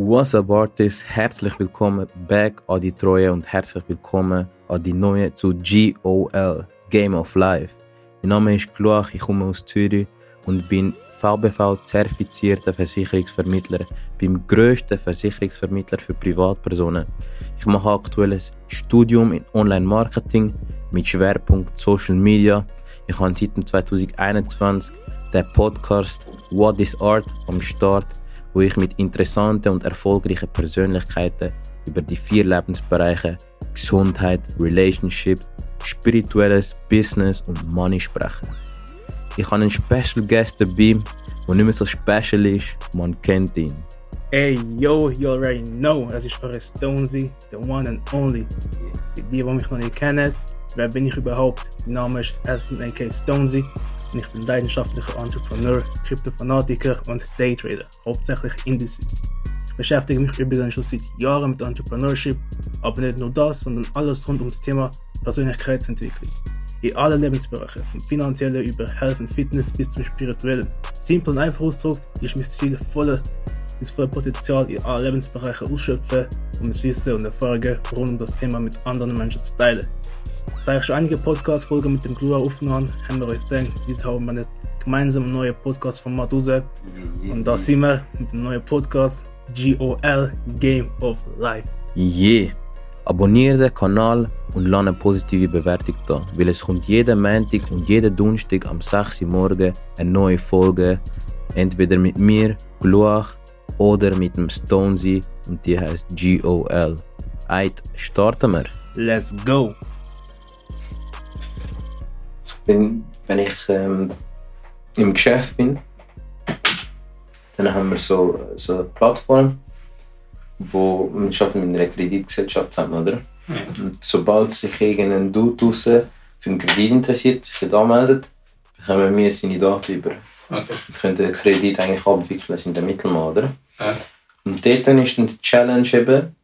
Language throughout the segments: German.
What's up Artists? Herzlich willkommen back an die Treue und herzlich willkommen an die neue zu GOL, Game of Life. Mein Name ist Gloach, ich komme aus Zürich und bin VBV-zertifizierter Versicherungsvermittler beim grössten Versicherungsvermittler für Privatpersonen. Ich mache aktuell ein Studium in Online-Marketing mit Schwerpunkt Social Media. Ich habe seit 2021 den Podcast What is Art am Start wo ich mit interessanten und erfolgreichen Persönlichkeiten über die vier Lebensbereiche Gesundheit, Relationships, spirituelles, Business und Money spreche. Ich habe einen Special Guest dabei, der nicht mehr so special ist, man kennt ihn. Hey, yo, you already know, es ist eure Stonesy, the one and only. Für die, die mich noch nicht kennen, wer bin ich überhaupt? Mein Name ist Essen aka Stonesy und ich bin leidenschaftlicher Entrepreneur, Kryptofanatiker und Daytrader, hauptsächlich Indices. Ich beschäftige mich übrigens schon seit Jahren mit Entrepreneurship, aber nicht nur das, sondern alles rund ums Thema Persönlichkeitsentwicklung. In allen Lebensbereichen, vom finanziellen über Health und Fitness bis zum spirituellen. Simpel und einfach ausgedrückt ist mein Ziel, volle, das volle Potenzial in allen Lebensbereichen ausschöpfen, um das Wissen und Erfahrungen rund um das Thema mit anderen Menschen zu teilen. Da ich schon einige Podcast-Folgen mit dem Glua aufgenommen habe, haben wir uns gedacht, jetzt haben wir einen gemeinsamen neuen Podcast-Format raus. Und da sind wir mit dem neuen Podcast GOL Game of Life. Yeah! Abonniere den Kanal und lass eine positive Bewertung da, weil es kommt jeden Montag und jeden Donnerstag am 6 Uhr morgen eine neue Folge. Entweder mit mir, Gluach, oder mit dem Stonesy und die heißt GOL. Eit, starten wir! Let's go! Bin, wenn ich ähm, im Geschäft bin, dann haben wir so, so eine Plattform, wo wir arbeiten mit einer Kreditgesellschaft zusammen, oder? Ja. Und sobald sich irgendein Dude draussen für einen Kredit interessiert, sich anmeldet, bekommen wir seine Daten über. Okay. Und können den Kredit eigentlich abwickeln, sind der Mittelmann, oder? Ja. Und dort ist dann die Challenge eben,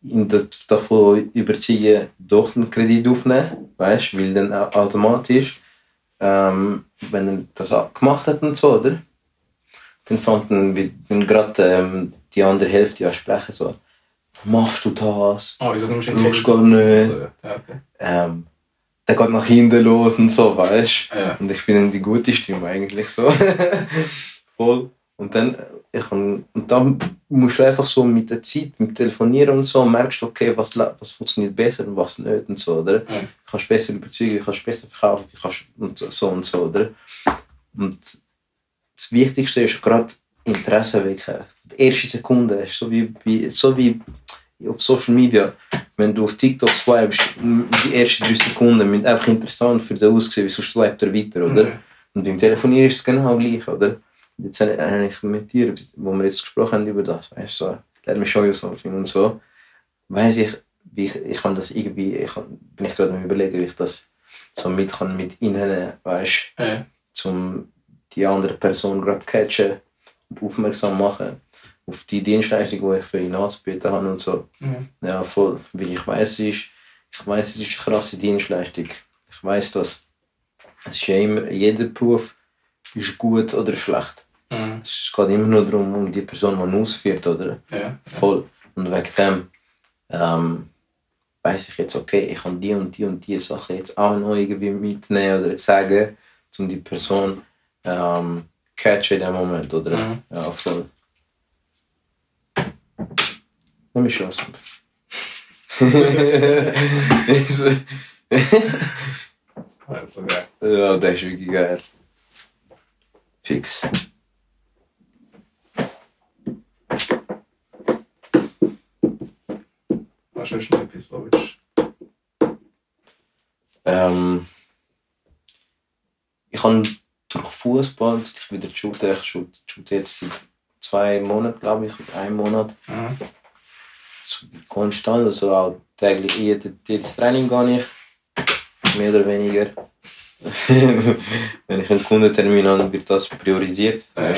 davon überzeugen, doch einen Kredit aufnehmen, weißt weil dann automatisch, ähm, wenn er das gemacht hat und so, oder? Dann fängt dann, dann gerade ähm, die andere Hälfte an sprechen, so, machst du das? Oh, wieso nimmst du gar nicht. So, ja. okay. ähm, der geht nach hinten los und so, weißt du? Ja. Und ich bin dann die gute Stimme eigentlich so. Voll. Und dann, ich, und dann musst du einfach so mit der Zeit, mit Telefonieren und so, merkst du, okay, was, was funktioniert besser und was nicht und so, oder? Du kannst besser überzeugen, kannst besser verkaufen, kannst und so und so, oder? Und das Wichtigste ist gerade Interesse wecken. Die erste Sekunde ist so wie, wie, so wie auf Social Media, wenn du auf TikTok swipest, die ersten drei Sekunden sind einfach interessant für den aussehen, wie sonst swipet er weiter, oder? Mhm. Und beim Telefonieren ist es genau gleich, oder? Jetzt habe ich mit dir, wo wir jetzt gesprochen haben über das, weißt du, so, let me show you something und so, weiß ich, wie ich, ich kann das irgendwie, ich kann, bin ich gerade am überlegen, wie ich das so mit kann mit ihnen, weißt du, ja. zum die andere Person gerade catchen und aufmerksam machen auf die Dienstleistung, die ich für ihn anzubieten habe und so. Mhm. Ja, voll, weil ich weiß, es ist, ich weiß, es ist eine krasse Dienstleistung. Ich weiß das. Es ist ja immer, jeder Beruf ist gut oder schlecht. Mhm. Es geht immer nur darum, um die Person, die man ausführt, oder? Ja, Voll. Und wegen dem ähm, weiß ich jetzt, okay, ich kann die und die und die Sachen jetzt auch noch irgendwie mitnehmen oder sagen, um die Person ähm, catchen in dem Moment, oder? Mhm. Ja, voll. Nimm mich Chance. ja, das ist wirklich geil. Fix. Willst? Ähm, ich habe durch Fußball ich wieder shooten. Ich shoote jetzt seit zwei Monaten, glaube ich, oder einem Monat. Mhm. Konstant, also auch täglich jedes Training gehe ich. Mehr oder weniger. Wenn ich einen Kundentermin habe, wird das priorisiert. Ja,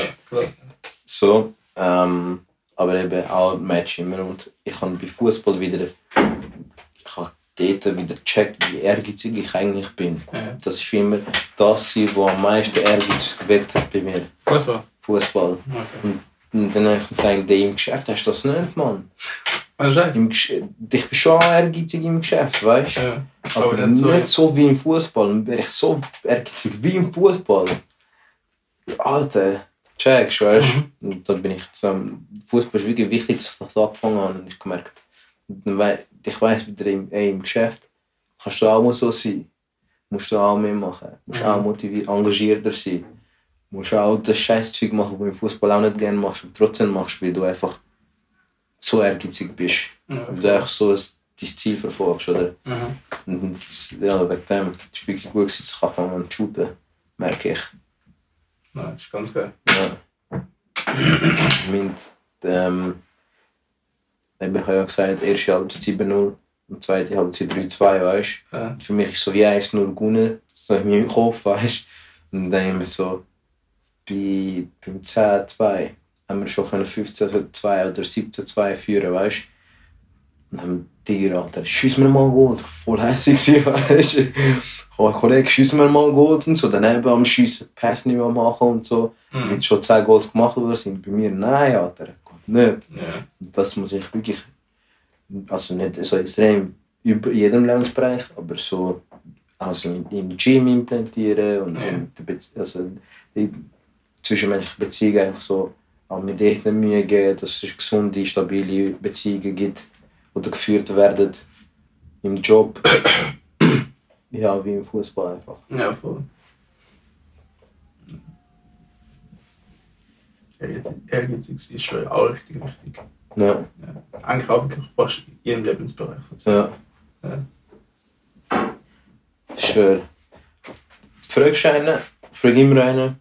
so. Ähm, aber eben auch Match immer. Und ich habe bei Fußball wieder, ich habe dort wieder gecheckt, wie ehrgeizig ich eigentlich bin. Ja. Das ist immer das, was am meisten Ehrgeiz geweckt hat bei mir. Fußball? Fußball. Okay. Und Und dann habe ich gedacht, im Geschäft hast du das nicht, Mann. Was ist ich bin schon ehrgeizig im Geschäft, weißt du? Ja. Aber, Aber nicht, nicht so, so- wie im Fußball. Dann wäre ich so ehrgeizig wie im Fußball. Alter, checkst weißt du? Und da bin ich am Fußball ist wirklich wichtig, dass ich das angefangen habe. Und ich gemerkt, ich weiss wieder im, ey, im Geschäft kannst du auch mal so sein. Musst du auch mitmachen. Musst Mhm. auch motiviert, engagierter sein. Musst auch das Scheißzeug machen, was du im Fußball auch nicht gerne machst, aber trotzdem machst, weil du einfach so ehrgeizig bist. Ja. Weil du einfach so dein Ziel verfolgst, oder? Mhm. Und das- ja, wegen dem. Es war wirklich gut, dass ich anfangen an zu shooten, merke ich. Nein, ist ganz geil. Ja. Mit, ähm, ich habe ja gesagt, erste Halbzeit 7-0 und zweite Halbzeit 3-2, weißt du? Ja. Für mich ist so wie 1-0 gewonnen, so in meinem Kopf, weißt du? Und dann haben wir so bei, beim 10-2 haben wir schon 15-2 oder 17-2 führen, weißt du? Und dann Digga, Alter, schiess mir mal Goal. Voll hässlich weißt du? Oh, Kollege, schiess mir mal Goal und so. Daneben am Schiessen, Pass nicht mehr machen und so. Mhm. Wenn schon zwei Goals gemacht worden sind, bei mir, nein, Alter, geht nicht. Ja. Das muss ich wirklich, also nicht so extrem über jedem Lebensbereich, aber so also im, Gym implantieren und Ja. Bez also die zwischenmenschliche Beziehungen einfach so auch mit echten Mühe geben, dass es gesunde, stabile Beziehungen gibt oder geführt werden im Job. ja, wie im Fußball einfach. Ja, voll. Ehrgeizig ist schon auch richtig wichtig. Ja, Ja. Eigentlich auch wirklich fast in jedem Lebensbereich. ja. Ja. Schön. Fragst du einen, frag immer einen,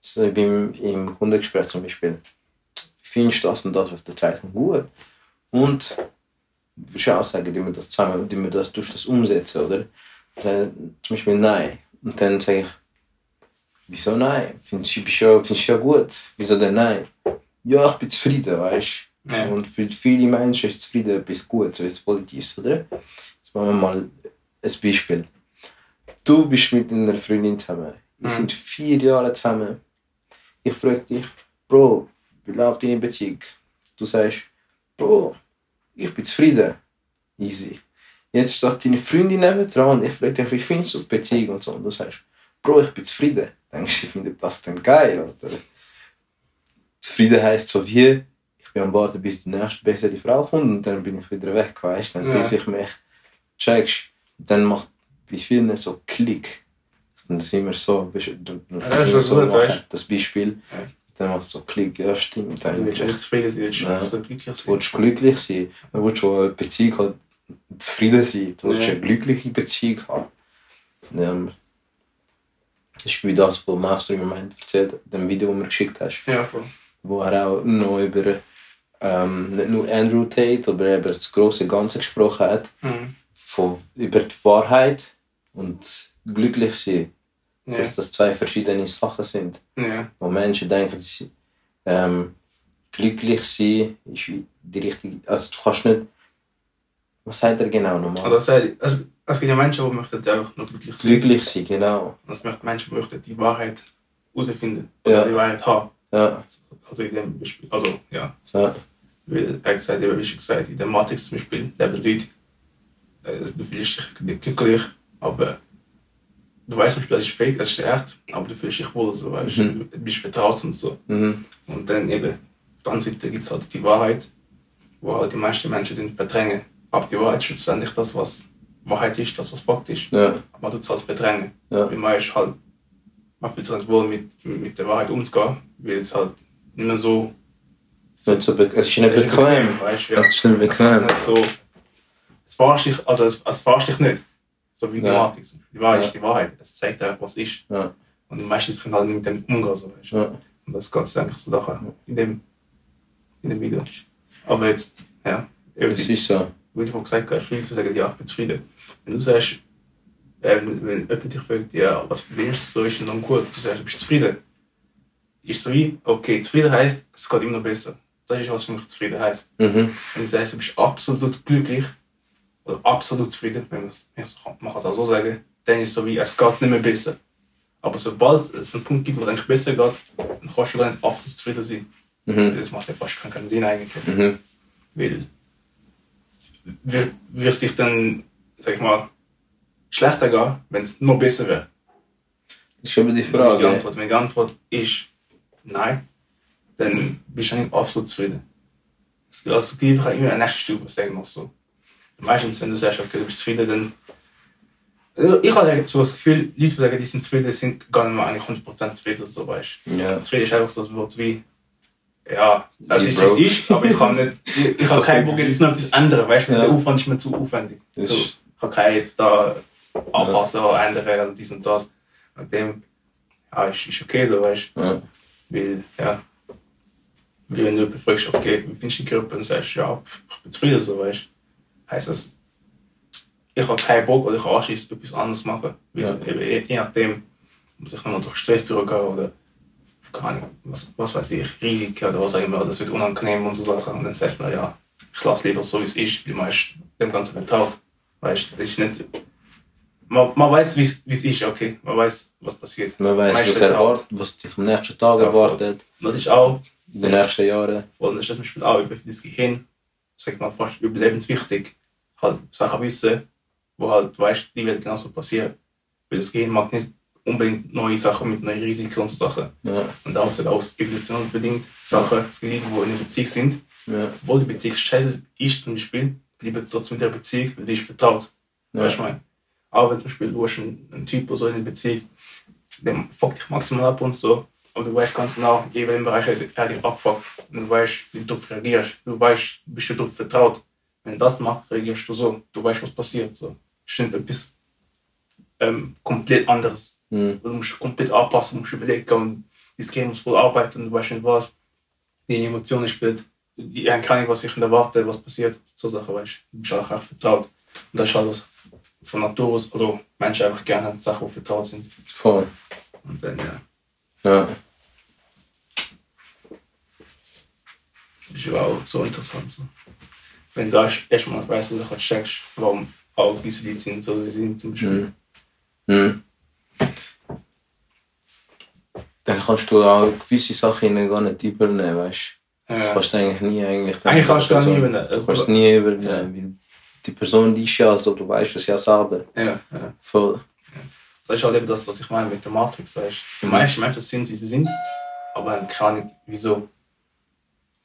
so beim, im Kundengespräch zum Beispiel, findest du das und das auf der Zeitung gut? Und auch sagen, die wir das zusammen, die wir das, tust das umsetzen, oder? Dann, zum Beispiel nein. Und dann sage ich, wieso nein? Du bist ja, findest du ja gut? Wieso denn nein? Ja, ich bin zufrieden, weißt du? Ja. Und für viele Menschen ist zufrieden etwas Gutes, etwas Positives, oder? Jetzt machen wir mal ein Beispiel. Du bist mit einer Freundin zusammen. Wir Mhm. sind vier Jahre zusammen. Ich frage dich, Bro, wie läuft deine Beziehung? Du sagst, Bro, ich bin zufrieden. Easy. Jetzt steht deine Freundin neben dran und ich frage dich, wie findest du die Beziehung und so? Und du sagst, Bro, ich bin zufrieden. Denkst du, ich finde das dann geil, oder? Zufrieden heisst so wie, ich bin am Warten, bis die nächste bessere Frau kommt und dann bin ich wieder weg, weißt? Dann Ja. fühle ich mich, checkst dann macht bei vielen so Klick. Und das ist immer so, das ist immer weißt das Beispiel. Dann macht so Klick, ja stimmt Du willst eigentlich. zufrieden sein, du willst Ja. glücklich Du sein. willst glücklich sein. Du willst schon eine Beziehung halt zufrieden sein. Du willst Ja. eine glückliche Beziehung haben. Ja. Das ist wie das, was Master im Moment erzählt, dem Video, das du mir geschickt hast. Ja, voll. Wo er auch noch über ähm, nicht nur Andrew Tate, aber über das große Ganze gesprochen hat. Mhm. Von, über die Wahrheit und glücklich sein. Ja. Dass das zwei verschiedene Sachen sind. Ja. Wo Menschen denken, dass sie, ähm, glücklich sein ist die richtige. Also du kannst nicht. Was sagt er genau nochmal? Also, das heißt, es, es gibt ja Menschen, die möchten einfach nur glücklich sein. glücklich sein, genau. Und es möchten Menschen, die möchten die Wahrheit herausfinden. Ja. Oder die Wahrheit haben. Ja, Also, in dem Beispiel, also ja. ja, Weil er gesagt, wie schon gesagt, in der Matrix zum Beispiel leben Leute, äh, du fühlst dich nicht glücklich, aber du weißt zum Beispiel, das ist fake, das ist echt, aber du fühlst dich wohl, so, weißt, Mhm. du bist vertraut und so. mhm. Und dann eben, auf der anderen Seite gibt es halt die Wahrheit, wo halt die meisten Menschen den verdrängen. Aber die Wahrheit ist schlussendlich das, was Wahrheit ist, das, was Fakt ist. ja, Aber man tut es halt verdrängen. Ja. Weil man ist halt, man fühlt sich nicht wohl mit, mit der Wahrheit umzugehen, weil es halt nicht mehr so. Nicht so es ist nicht es ist bequem. weißt du, ja. Es ist nicht bequem. Nicht so, es verarscht dich, also es, es verarscht dich nicht. So wie die Ja. Matrix. Die Wahrheit Ja. ist die Wahrheit. Es zeigt einfach, was ist. Ja. Und die meisten können halt nicht mit dem umgehen. So, weißt du. Ja. Und das Ganze eigentlich so da in dem, in dem Video. Aber jetzt, ja, Es ist so. wie du vorhin gesagt hast, viel zu sagen, ja, ich bin zufrieden. Wenn du sagst, äh, wenn, jemand dich fragt, ja, was verdienst du, so ist dann gut, du sagst, du bist zufrieden. Ist so wie, okay, zufrieden heisst, es geht immer noch besser. Das ist, was für mich zufrieden heisst. Mhm. Wenn du sagst, du bist absolut glücklich, oder absolut zufrieden, wenn man es, auch so sagen, dann ist es so wie, es geht nicht mehr besser. Aber sobald es einen Punkt gibt, wo es eigentlich besser geht, dann kannst du dann absolut zufrieden sein. Mhm. Das macht ja fast keinen Sinn eigentlich. Mhm. Weil wir- wirst dich dann, sag ich mal, schlechter gehen, wenn es noch besser wäre. Das ist eben die ist die Frage. Antwort. Wenn die Antwort ist nein, dann bist du nicht absolut zufrieden. Es- Also es gibt immer eine nächste Stufe, sagen wir so. Meistens, wenn du sagst, okay, du bist zufrieden, dann. Also Ich habe so das Gefühl, Leute, die sagen, die sind zufrieden, sind gar nicht mehr eigentlich 100% zufrieden. oder So, weißt. Ja. Zufrieden ist einfach so ein Wort wie, ja, das ist, wie es ist, aber ich kann nicht, ich, ich habe keinen Bock, jetzt noch etwas ändern, weißt du, Ja. der Aufwand ist mir zu aufwendig. So, ich kann keinen jetzt da anpassen oder ändern und dies und das. Und dem, ja, ist, ist okay so, weißt du. Ja. Weil, ja, wie wenn du jemanden fragst, okay, wie findest du die Gruppe und sagst, ja, ich bin zufrieden so, weißt du. Heißt das, ich habe keinen Bock oder ich habe Anschiss, etwas anderes zu machen. Ja. je, je nachdem, muss ich nochmal durch Stress durchgehen oder, keine Ahnung, was, was weiß ich, Risiken oder was auch immer, das wird unangenehm und so Sachen. Und dann sagt man, ja, ich lasse lieber so, wie es ist, weil man ist dem Ganzen vertraut. Weißt du, das ist nicht. Man, man weiß, wie es es ist, okay. Man weiß, was passiert. Man weiß, was erwartet, was dich am nächsten Tag Ja, erwartet, Das ist auch in den nächsten Jahren. Und das ist zum Beispiel auch über das Gehirn, sagt man fast überlebenswichtig, halt Sachen wissen, wo halt weißt, die werden genauso passieren. Weil das Gehirn mag nicht unbedingt neue Sachen mit neuen Risiken und so Sachen. Ja. Und auch so aus Evolution bedingt Sachen, die in einer Beziehung sind, Ja. obwohl die Beziehung scheiße ist zum Beispiel, bleiben sie trotzdem in der Beziehung, weil die ist vertraut. Ja. Weißt du, meine? Auch wenn zum Beispiel du hast einen, einen Typ oder so in einer Beziehung, der fuckt dich maximal ab und so, aber du weißt ganz genau, in welchem Bereich er, dich abfuckt. Und du weißt, wie du reagierst. Du weißt, du bist dir darauf vertraut. Wenn das macht, reagierst du so. Du weißt, was passiert. So. Das ist nicht etwas ähm, komplett anderes. Mhm. Du musst komplett anpassen, musst überlegen und das Game muss voll arbeiten, du weißt nicht was. Die Emotionen spielt, die Ahnung, was ich erwarte, was passiert, so Sachen, weißt du. Du bist einfach auch vertraut. Und das ist alles von Natur aus, oder Menschen einfach gerne haben Sachen, die vertraut sind. Voll. Und dann, ja, Ja. Das ist ja auch so interessant. So. Wenn du erst- erstmal weißt, du kannst checkst, warum auch diese Leute sind, so sie sind zum Beispiel. Mhm. Mhm. Dann kannst du auch gewisse Sachen gar nicht übernehmen, weißt du? Ja. Kannst du eigentlich nie eigentlich. Eigentlich kannst du gar Person- übernehmen. Du kannst nie übernehmen, weil die Person die ist ja, also du weißt es ja selber. Ja, ja. Voll. Das ist halt eben das, was ich meine mit der Matrix, weißt du. Die meisten Menschen sind, wie sie sind, aber keine Ahnung, wieso.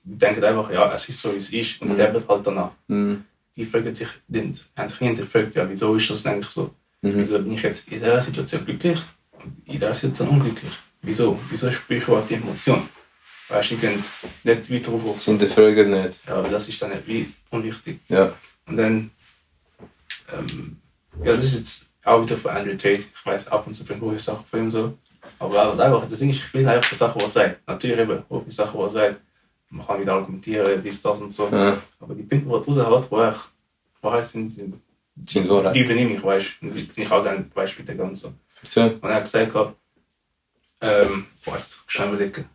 Die denken einfach, ja, es ist so, wie es ist, und Mhm. leben halt danach. Mhm. Die fragen sich, die haben sich hinterfragt, ja, wieso ist das eigentlich so? Mhm. Wieso bin ich jetzt in dieser Situation glücklich und in dieser Situation unglücklich? Wieso? Wieso spüre ich überhaupt die Emotion? Weißt du, ich kann nicht weiter Das drauf hinterfragen nicht. Ja, aber das ist dann wie unwichtig. Ja. Und dann, ähm, ja, das ist jetzt auch wieder von Andrew Tate. Ich weiß, ab und zu bringt gute Sachen von ihm so. Aber einfach, das Ding ist, ich will einfach die Sachen, was sagt. Natürlich eben, die Sachen, was sagt. Man kann wieder argumentieren, dies, das und so. Ja. Aber die Punkte, die er raushat, wo er Wahrheit sind, sind Sind Wahrheit. die übernehme ich, weißt du. Die bin ich auch gerne Beispiele ganz so. Erzähl. Und er hat gesagt, ähm, boah, jetzt schnell überlegen.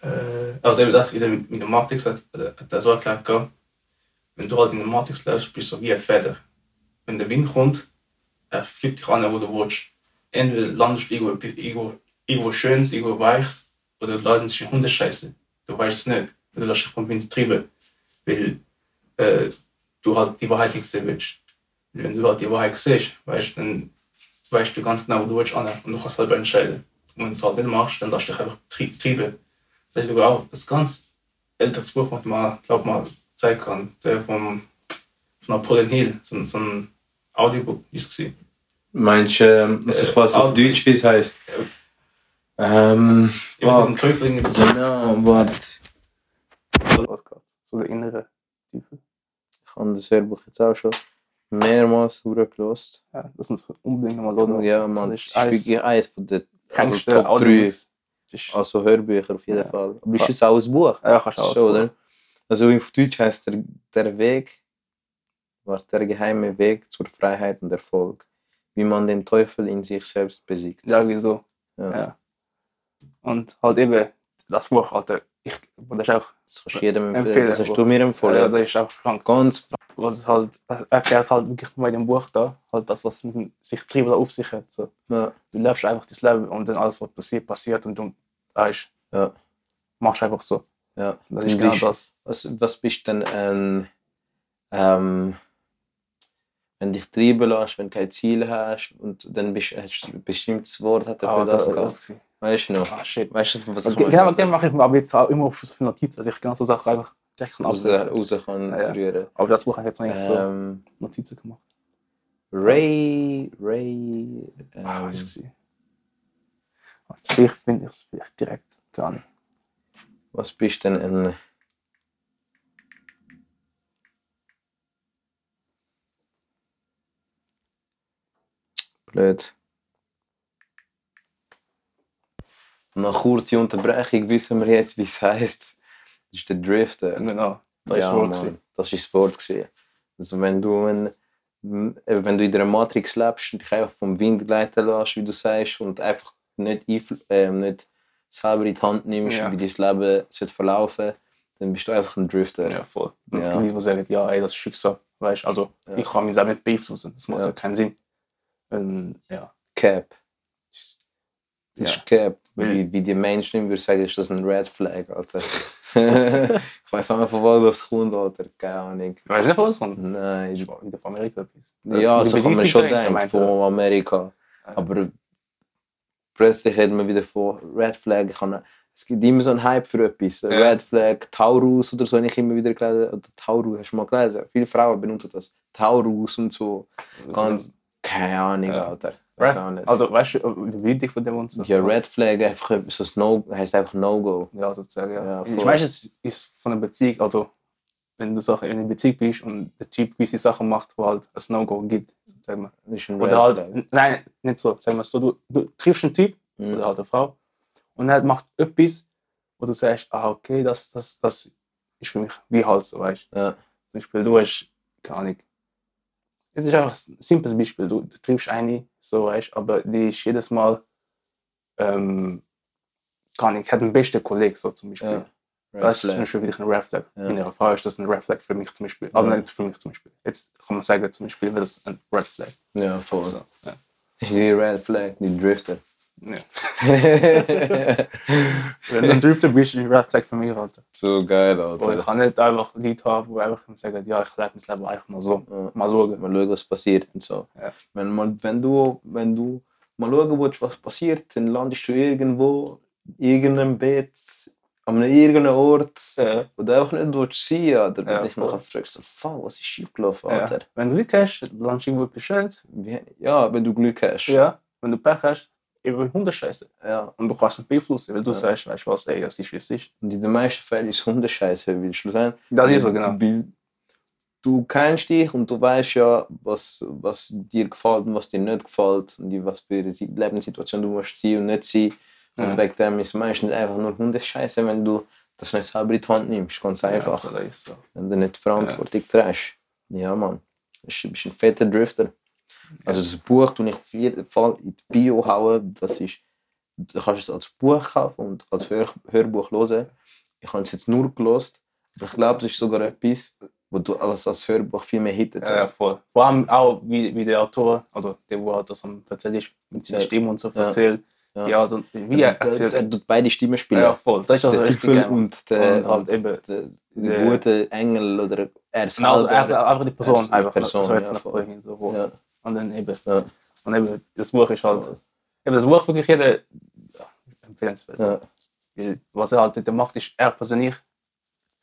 Äh, also eben das wieder mit, mit der Matrix hat, hat er so erklärt, gehabt, wenn du halt in der Matrix lebst, bist du so wie eine Feder. Wenn der Wind kommt, er fliegt dich an, wo du willst. Entweder landest du irgendwo, irgendwo, irgendwo Schönes, irgendwo Weiches, oder du landest in Hundescheiße. Du weißt es nicht. Du lässt dich vom Wind treiben. Weil äh, du halt die Wahrheit nicht sehen willst. Wenn du halt die Wahrheit siehst, weißt, dann weißt du ganz genau, wo du willst an und du kannst selber entscheiden. Und wenn du es halt nicht machst, dann du dich einfach treiben. Das ist sogar auch ein ganz älteres Buch, das man, glaub mal, zeigen kann. Der vom, von Napoleon Hill, so, so ein Audiobook ist es. Meinst du, ähm, was ich Äh, weiß auf Auto- Deutsch, wie es heißt? Ähm. Ich weiß Fuck. nicht, Teufel so. Genau, warte. So der innere Teufel. Ich habe das Hörbuch jetzt auch schon mehrmals durchgelost. Ja, das muss man unbedingt nochmal hören. Ja, man, das ist eins wirklich eines von den also Top 3. Audiobooks. Das ist- Also Hörbücher auf jeden Ja. Fall. Aber ist es auch ein Buch? Ja, kannst du auch So, oder? Also auf Deutsch heißt der, der Weg, war der geheime Weg zur Freiheit und Erfolg. Wie man den Teufel in sich selbst besiegt. Ja, irgendwie so. Ja. Ja. Und halt eben, das Buch, Alter, ich, das ist auch Das kannst jedem empfehlen. Das hast du mir ja, empfohlen. das ist auch krank. Ganz Was es halt, er erklärt halt wirklich bei dem Buch da, halt das, was sich Tribal auf sich hat. So. ja. Du lebst einfach das Leben und dann alles, was passiert, passiert und du weißt, Ja. machst einfach so. Ja. Das ist genau bist- das. Was, was bist denn ein, ähm, wenn dich treiben lässt, wenn du kein Ziel hast und dann bist hast du ein bestimmtes Wort hat er für Ah, das das- gehabt. Das- Weißt du noch? Ah, shit. Weißt du, was ich Genau mit dem mache ich mir aber jetzt auch immer auf für Notizen, dass ich genau so Sachen einfach direkt kann raus, raus kann Ja, ja. rühren. Aber das Buch habe ich jetzt noch nicht so Ähm, Notizen gemacht. Ray, Ray, Ah, ähm, was ist es? Vielleicht finde ich es vielleicht direkt gar nicht. was bist denn ein Blöd. Nach kurzer Unterbrechung wissen wir jetzt, wie es heißt. Das ist der Drifter. Genau. Das ja, ist wohl Mann, gewesen. das ist das Wort. Gewesen. Also wenn du, ein, äh, wenn du in der Matrix lebst und dich einfach vom Wind gleiten lässt, wie du sagst, und einfach nicht, äh, nicht selber in die Hand nimmst, Ja. wie dein Leben sollte verlaufen dann bist du einfach ein Drifter. Ja, voll. Und es gibt Leute, die sagen, ja, ey, das ist Schicksal. Weißt also Ja. ich kann mich selber nicht beeinflussen. Das macht Ja. ja keinen Sinn. Ähm, ja. Cap. Das Ja. ist. Weil- Wie, wie die Mainstream würde sagen, ist das ein Red Flag, Alter. ich weiß auch nicht, von wo das kommt, Alter. Keine Ahnung. Weißt du nicht, was kommt? Nein. Ich war wieder von Amerika etwas. Ja, so kann man schon denken, von Amerika. Aber plötzlich reden wir wieder von Red Flag. Es gibt immer so einen Hype für etwas. Ja. Red Flag, Taurus oder so, habe ich immer wieder gelesen. Oder Taurus, hast du mal gelesen? Viele Frauen benutzen das. Taurus und so. Ganz, keine Ahnung, Ja. Alter. Red, also, weißt du, die Bedeutung von dem und so? ja, Red Flag einfach so No, heißt einfach No-Go. Ja, sozusagen, ja. Ja, ich weiß, es ist von einer Beziehung, also wenn du in einer Beziehung bist und der Typ gewisse Sachen macht, wo halt ein No-Go gibt, ist ein Oder halt, Flag. nein, nicht so, sagen wir so, du, du triffst einen Typ Mhm. oder halt eine Frau und er macht etwas, wo du sagst, ah, okay, das, das, das ist für mich wie halt so, weißt du. Ja. Zum Beispiel, du hast, keine Ahnung, es ist einfach ein simples Beispiel, du, du triffst eine, so weißt aber die ist jedes Mal, ähm, keine Ahnung, hat den besten Kollegen, so zum Beispiel. Ja. Das ist zum. Beispiel wirklich ein Red Flag. Ja. In ihrer Frau ist das ein Red Flag für mich zum Beispiel. Also Ja. nicht für mich zum Beispiel. Jetzt kann man sagen, zum Beispiel wäre das ein Red Flag. Ja, voll. So, ja. Die Red Flag, die Drifter. Ja. Wenn du ein Drifter bist, ist ein Red Flag für mich, Alter. so geil, Weil ich Alter. kann nicht einfach Leute haben, die einfach sagen, ja, ich lebe mein Leben einfach mal so. Ja. Mal schauen. Mal schauen, was passiert und so. Ja. Wenn, mal, wenn, du, wenn du mal schauen willst, was passiert, dann landest du irgendwo, in irgendeinem Bett, an einem irgendeinem Ort, Ja. wo du auch nicht willst sein oder wenn Ja, du dich nachher fragst, so, fuck, was ist schiefgelaufen, Ja. Alter? Wenn du Glück hast, landest du irgendwo. Wie, ja, wenn du Glück hast. Ja. Wenn du Pech hast, über Hundescheiße. ja. Und du kannst nicht beeinflussen, weil du Ja. sagst, weißt du was, ey, das ist wie es ist. Und in den meisten Fällen ist es Hundescheiße, weil schlussendlich Das ist so, genau. Weil du kennst dich und du weißt ja, was, was dir gefällt und was dir nicht gefällt und in was für eine Si- Lebenssituation du musst sein und nicht sein. Und Ja. wegen dem ist es meistens einfach nur Hundescheiße, wenn du das nicht selber in die Hand nimmst. Ganz einfach. Ja, so. Wenn du nicht die Verantwortung trägst. Ja, Mann. Du bist ein fetter Drifter. Also das Buch tue ich auf jeden Fall in die Bio hauen. Das ist, du kannst es als Buch kaufen und als Hör, Hörbuch hören. Ich habe es jetzt nur gelost, ich glaube, das ist sogar etwas, wo du als, als Hörbuch viel mehr hittet. Ja, ja, voll. Vor allem auch, wie, wie der Autor, oder der, wo halt das am erzählt ist, mit seiner. Stimme und so erzählt. Ja. Ja, und wie er er, erzählt. er tut beide Stimmen spielen. ja, voll. Das ist also der Teufel geil. und der, Und halt eben der, der, der- gute Engel oder er selber. Also, er ist einfach die Er Person. ist die Einfach, Person, so jetzt ja, voll. So, Und dann eben. ja, Und eben, das Buch ist halt. Eben, das Buch wirklich jeder empfehlenswert. ja, Weil, was er halt dort macht, ist, er persönlich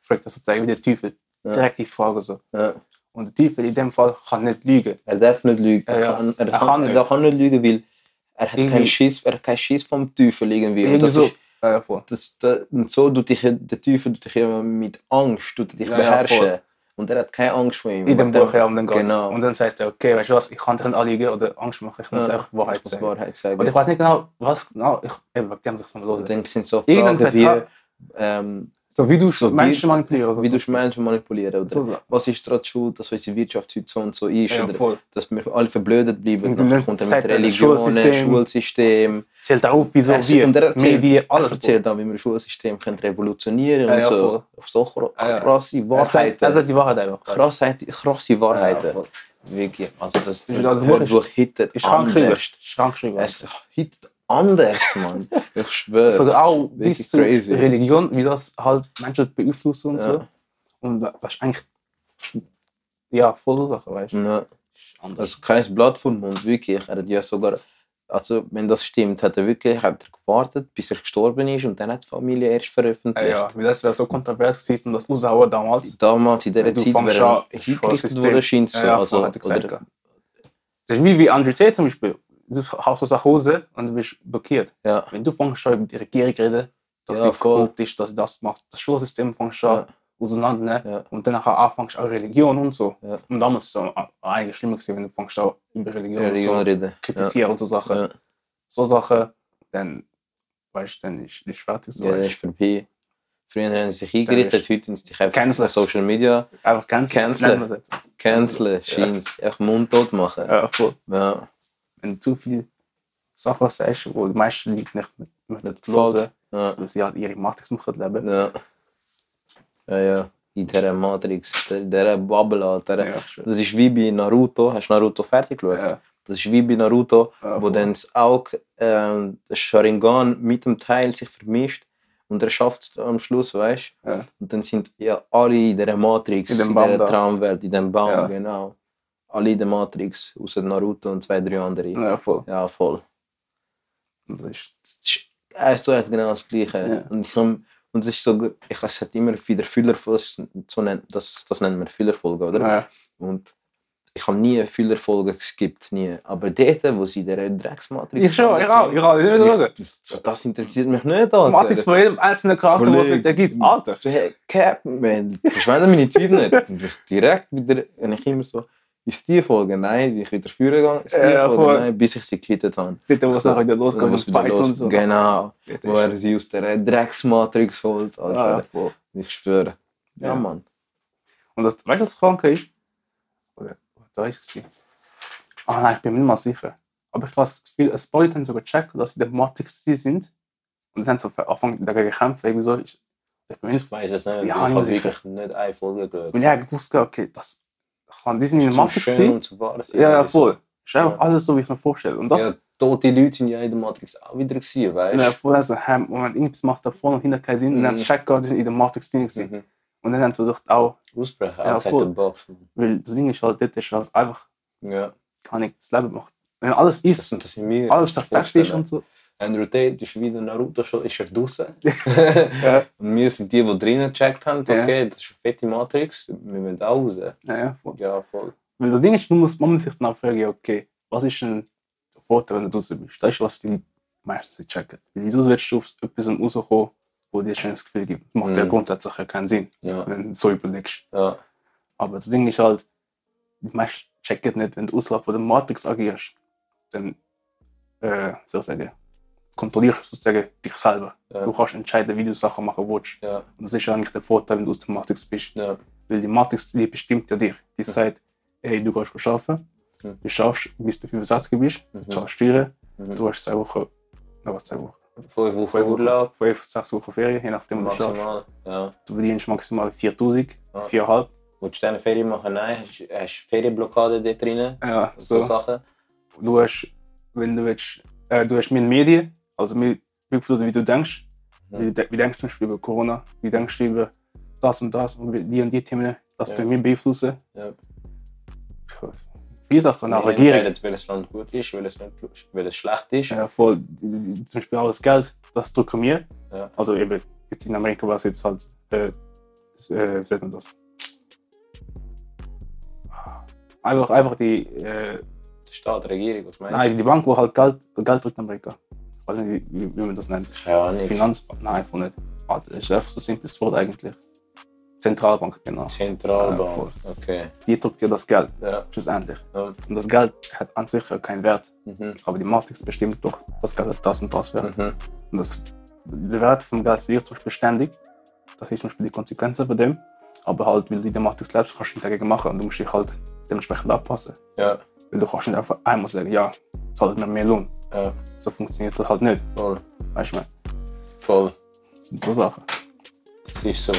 fragt das sozusagen wie der Teufel. Ja. Direkt die Frage so. ja. Und der Teufel in dem Fall kann nicht lügen. Er darf nicht lügen. Er, Ja, kann, er, Er kann, kann er nicht. darf auch nicht lügen, weil er hat Irgendwie- keinen Schiss, er hat keinen Schiss vom Teufel irgendwie. Und Irgendwie das so. ist, Ja, ja, das, da, und so tut dich, der Teufel tut dich immer mit Angst tut dich beherrschen. Und er hat keine Angst vor ihm. In dem Und Buch, ja, und dann geht's. Genau. Und dann sagt er, okay, weißt du was, ich kann dir nicht anlügen oder Angst machen, ich muss Ja, einfach Wahrheit ich muss sagen. Wahrheit sagen. Und ich weiß nicht genau, was genau, ich, eben, wegen dem sich so Und los. dann sind so Fragen wie, ähm, So wie du So Menschen manipulierst. Wie du Menschen manipulieren. Oder So, was ist daran schuld, dass unsere Wirtschaft heute so und so ist? ja, oder dass wir alle verblödet bleiben. Und dann dann kommt er zeigt mit er das Religionen, Schulsystem. Schulsystem. Zählt auf, wieso Er- wir, und er erzählt- Medien, Er alles. erzählt dann, wie wir das Schulsystem können revolutionieren Ja, und ja, so. Auf so kra- Ja, ja. krasse Er sagt, Wahrheiten. er sagt die Wahrheit einfach. krasse, krasse Wahrheiten. Ja. Wirklich. Also das, das, Also, Hörbuch hittet Ist krank geschrieben. anders. Ist krank geschrieben. Es hittet anders, Mann. Ich schwöre. Sogar auch Wirklich bis crazy. Religion, wie das halt Menschen beeinflussen und Ja. so. Und das ist eigentlich ja, voll so Sachen, weißt du. Ja. Also kein Blatt vom Mund, wirklich. Er hat ja sogar, also wenn das stimmt, hat er wirklich hat er gewartet, bis er gestorben ist und dann hat die Familie erst Ja, veröffentlicht. ja, weil das wäre so kontrovers gewesen und das raushauen damals. Damals in dieser Zeit wäre er Schah- hingerichtet System- worden, scheint so. Ja, ja, also, er oder, Das ist wie, wie Andrew Tate zum Beispiel. Du hast so nach Hause und du bist blockiert. ja, Wenn du fängst schon über die Regierung reden, dass Ja, sie korrupt ist, dass sie das macht, das Schulsystem fängst schon Ja. auseinander. Ne? ja, Und dann anfängst auch Religion und so. Ja. Und damals ist es eigentlich schlimmer gewesen, wenn du fängst auch über Religion, Religion so reden. kritisieren und so Sachen. Ja, So Sachen, dann, weißt du, dann ist ist fertig. So, ja, ist vorbei. Früher haben sie sich eingerichtet, heute sind sie sich einfach Cancel. auf Social Media du. Einfach canceln. Canceln. es canceln, Ja. scheint einfach mundtot machen. Ja, voll. Ja, Wenn zu viele Sachen sagst, wo die meisten Leute nicht, nicht, nicht hören, ja, weil sie halt ihre Matrix noch leben. ja. Ja, ja. In dieser Matrix, dieser Bubble, Alter. Ja. Das ist wie bei Naruto. Hast du Naruto fertig geschaut? Ja, Das ist wie bei Naruto, ja, wo dann das Auge, ähm, das Sharingan mit dem Teil sich vermischt und er schafft es am Schluss, weißt du? Ja. Und dann sind ja alle in dieser Matrix, In in, dieser. Traumwelt, in dem Baum, genau. Alle in der Matrix, außer Naruto und zwei, drei andere. Ja, ja, voll. voll. Und das ist, Das ist eins zu eins genau das Gleiche. Ja. Und ich und das ist so, gut- ich es hat immer wieder Füllerfolge, so nennt, das, das nennen wir Füllerfolge, oder? ja, Und ich habe nie Füllerfolgen geskippt, nie. Aber dort, wo sie in dieser Drecksmatrix ich schon, ich auch, ich auch, ich will sagen. So, das interessiert mich nicht, Alter. Matrix von jedem einzelnen Charakter, was es da gibt. Alter. Hey, Captain, man, verschwende meine Zeit nicht. Und ich direkt wieder, und ich immer so, ist die Folge? Nein, ich wieder führen gegangen. Ist die Ja, Folge? Nein, bis ich sie gekittet habe. Bitte, wo es So. nachher wieder Und losgeht wieder Fight los. und so. Genau. Bitte, Wo er sie aus der Drecksmatrix holt. Alter. Ja, ja, voll. Ich schwöre. Ja, Ja. Mann. Und das, weißt du, was krank ist? Oder, da ist es. Ah nein, ich bin mir nicht mal sicher. Aber ich habe das Gefühl, ein paar Leute haben sogar gecheckt, dass sie der Matrix sind. Und dann haben sie angefangen dagegen gekämpft, irgendwie so. Ich, ich bin mir nicht weiß es nicht. Ja, ich ich habe wirklich nicht eine Folge geschaut. weil ich habe gewusst, okay, das kann, die sind in der zu wahr sein. Ja, ja, voll. Ist einfach Ja. alles so, wie ich mir vorstelle. Und das, Ja, tote Leute sind ja in der Matrix auch wieder gewesen, weißt ja, voll also, hey, Moment, irgendwas macht da vorne und hinten keinen Sinn. Und dann Mhm. gecheckt, die sind in der Matrix drin gewesen. Mhm. Und dann haben sie gedacht, auch, Ausbrechen, Ja, outside voll. the box. man. weil das Ding ist halt, dort ist halt einfach, Ja, kann ich das Leben machen. Wenn alles das, ist, das sind wir. alles das perfekt ist und so. Andrew Tate ist wieder Naruto schon, ist er draußen. Ja, und wir sind die, die drinnen gecheckt haben, Ja. okay, das ist eine fette Matrix, wir müssen auch raus. ja, ja, voll. Ja, voll. Weil das Ding ist, man muss, man muss sich dann fragen, okay, was ist der Vorteil, wenn du draußen bist? Das ist, was die meistens nicht checken. Wieso willst du auf etwas rauskommen, wo dir schon das Gefühl gibt? Macht ja Mhm. grundsätzlich ja keinen Sinn, Ja, wenn du so überlegst. ja, Aber das Ding ist halt, die meisten checken nicht, wenn du außerhalb von der Matrix agierst, dann, äh, soll ich sagen, kontrollierst du sozusagen dich selber. Ja. Du kannst entscheiden, wie du Sachen machen willst. ja, Und das ist eigentlich der Vorteil, wenn du aus der Matrix bist. ja. Weil die Matrix die bestimmt ja dich. Die sagt, hey, du gehst arbeiten, Mhm. du schaffst, bis du 65 bist, Mhm. du zahlst Steuern, Mhm. du hast zwei Wochen, na was, zwei Wochen, Fünf Wochen Urlaub, fünf, sechs Wochen Ferien, je nachdem, was du schaffst. Ja. Du verdienst maximal 4000, Ja. 4,5. Willst du eine Ferien machen? Nein, hast du hast Ferienblockade dort drin? Ja, So, so. Sachen. Du hast, wenn du willst, äh, du hast mehr Medien, also mehr beeinflussen, wie du denkst. Wie, wie denkst du zum Beispiel über Corona? Wie denkst du über das und das und die und die Themen, das Ja. du mehr beeinflussen? Ja. Viele Sachen Wir Regierung. entscheiden, welches Land gut ist, welches, nicht, welches schlecht ist. Ja, voll. Zum Beispiel auch das Geld, das drücken wir. Ja. Also eben, jetzt in Amerika war es jetzt halt, äh, äh, wie sagt man das? Einfach, einfach die, äh, Staat, die Regierung, was meinst nein, die Bank, wo halt Geld, Geld drückt in Amerika. Ich weiß nicht, wie, wie man das nennt. Ahnung. Finanzbank, nein, voll nicht. Das ist einfach so ein simples Wort eigentlich. Zentralbank, genau. Ja, Zentralbank. voll. okay. Die drückt dir das Geld, Ja. schlussendlich. Ja. Und das Geld hat an sich ja keinen Wert. Mhm. Aber die Matrix bestimmt doch, das Geld hat das und das Wert. Mhm. Und das, der Wert vom Geld verliert zum Beispiel ständig. das ist zum Beispiel die Konsequenzen von dem. Aber halt, weil du der Matrix lebst, kannst du nichts dagegen machen und du musst dich halt dementsprechend anpassen. Ja. Weil du kannst nicht einfach einmal sagen, ja, zahlt mir mehr Lohn. Ja. So funktioniert das halt nicht. Voll. Weißt du, ich meine, Voll. das sind so Sachen. Das ist so.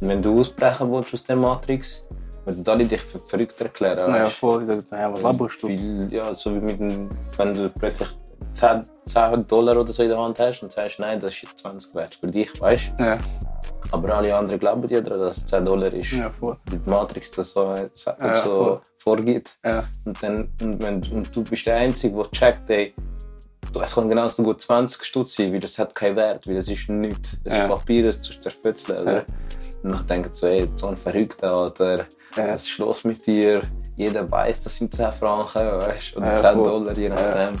Wenn du ausbrechen willst aus der Matrix, würden alle dich für verrückt erklären. Weißt? voll, ich jetzt, ja, was laberst du? Weil, ja, so wie mit dem, wenn du plötzlich 10, 10 Dollar oder so in der Hand hast und sagst, nein, das ist jetzt 20 wert für dich, weißt du? Ja, Aber alle anderen glauben dir daran, dass es 10 Dollar ist. ja, voll. Weil die Matrix das so, Ja, so vorgibt. Ja, Und, dann, und, wenn, und du bist der Einzige, der checkt, ey, du, es kann genauso gut 20 Stutz sein, weil das hat keinen Wert, weil das ist nichts. Es Ja. ist Papier, das zu zerfetzeln. Oder? Ja. Und ich denke so, ey, so ein Verrückter, oder Ja. was ist los mit dir? Jeder weiß, das sind 10 Franken, weißt? Oder Ja, 10 voll. Dollar, je Ja. nachdem.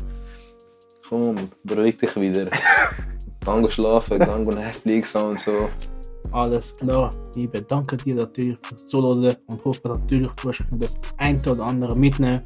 Komm, beruhig dich wieder. Gang schlafen, gang Netflix und so. Alles klar. Ich bedanke dir natürlich fürs Zuhören und hoffe natürlich, du hast das ein oder andere mitnehmen.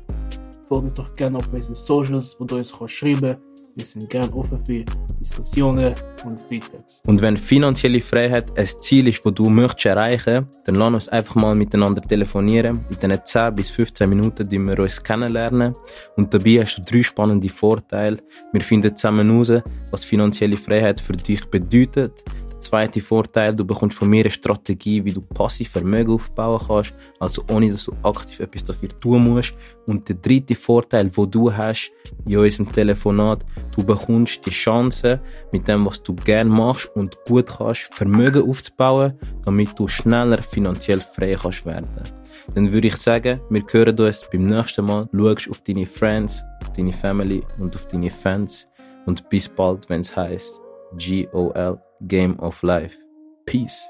Folge uns doch gerne auf unseren Socials, du uns schreiben Wir sind gerne offen für Diskussionen und Feedbacks. Und wenn finanzielle Freiheit ein Ziel ist, das du möchtest erreichen dann lass uns einfach mal miteinander telefonieren. In diesen 10 bis 15 Minuten die wir uns kennenlernen. Und dabei hast du drei spannende Vorteile. Wir finden zusammen heraus, was finanzielle Freiheit für dich bedeutet. Zweite Vorteil, du bekommst von mir eine Strategie, wie du passiv Vermögen aufbauen kannst, also ohne dass du aktiv etwas dafür tun musst. Und der dritte Vorteil, wo du hast in unserem Telefonat, du bekommst die Chance, mit dem, was du gerne machst und gut kannst, Vermögen aufzubauen, damit du schneller finanziell frei kannst werden. Dann würde ich sagen, wir hören uns beim nächsten Mal. Schau auf deine Friends, auf deine Family und auf deine Fans. Und bis bald, wenn es heißt GOL Game of Life. Peace.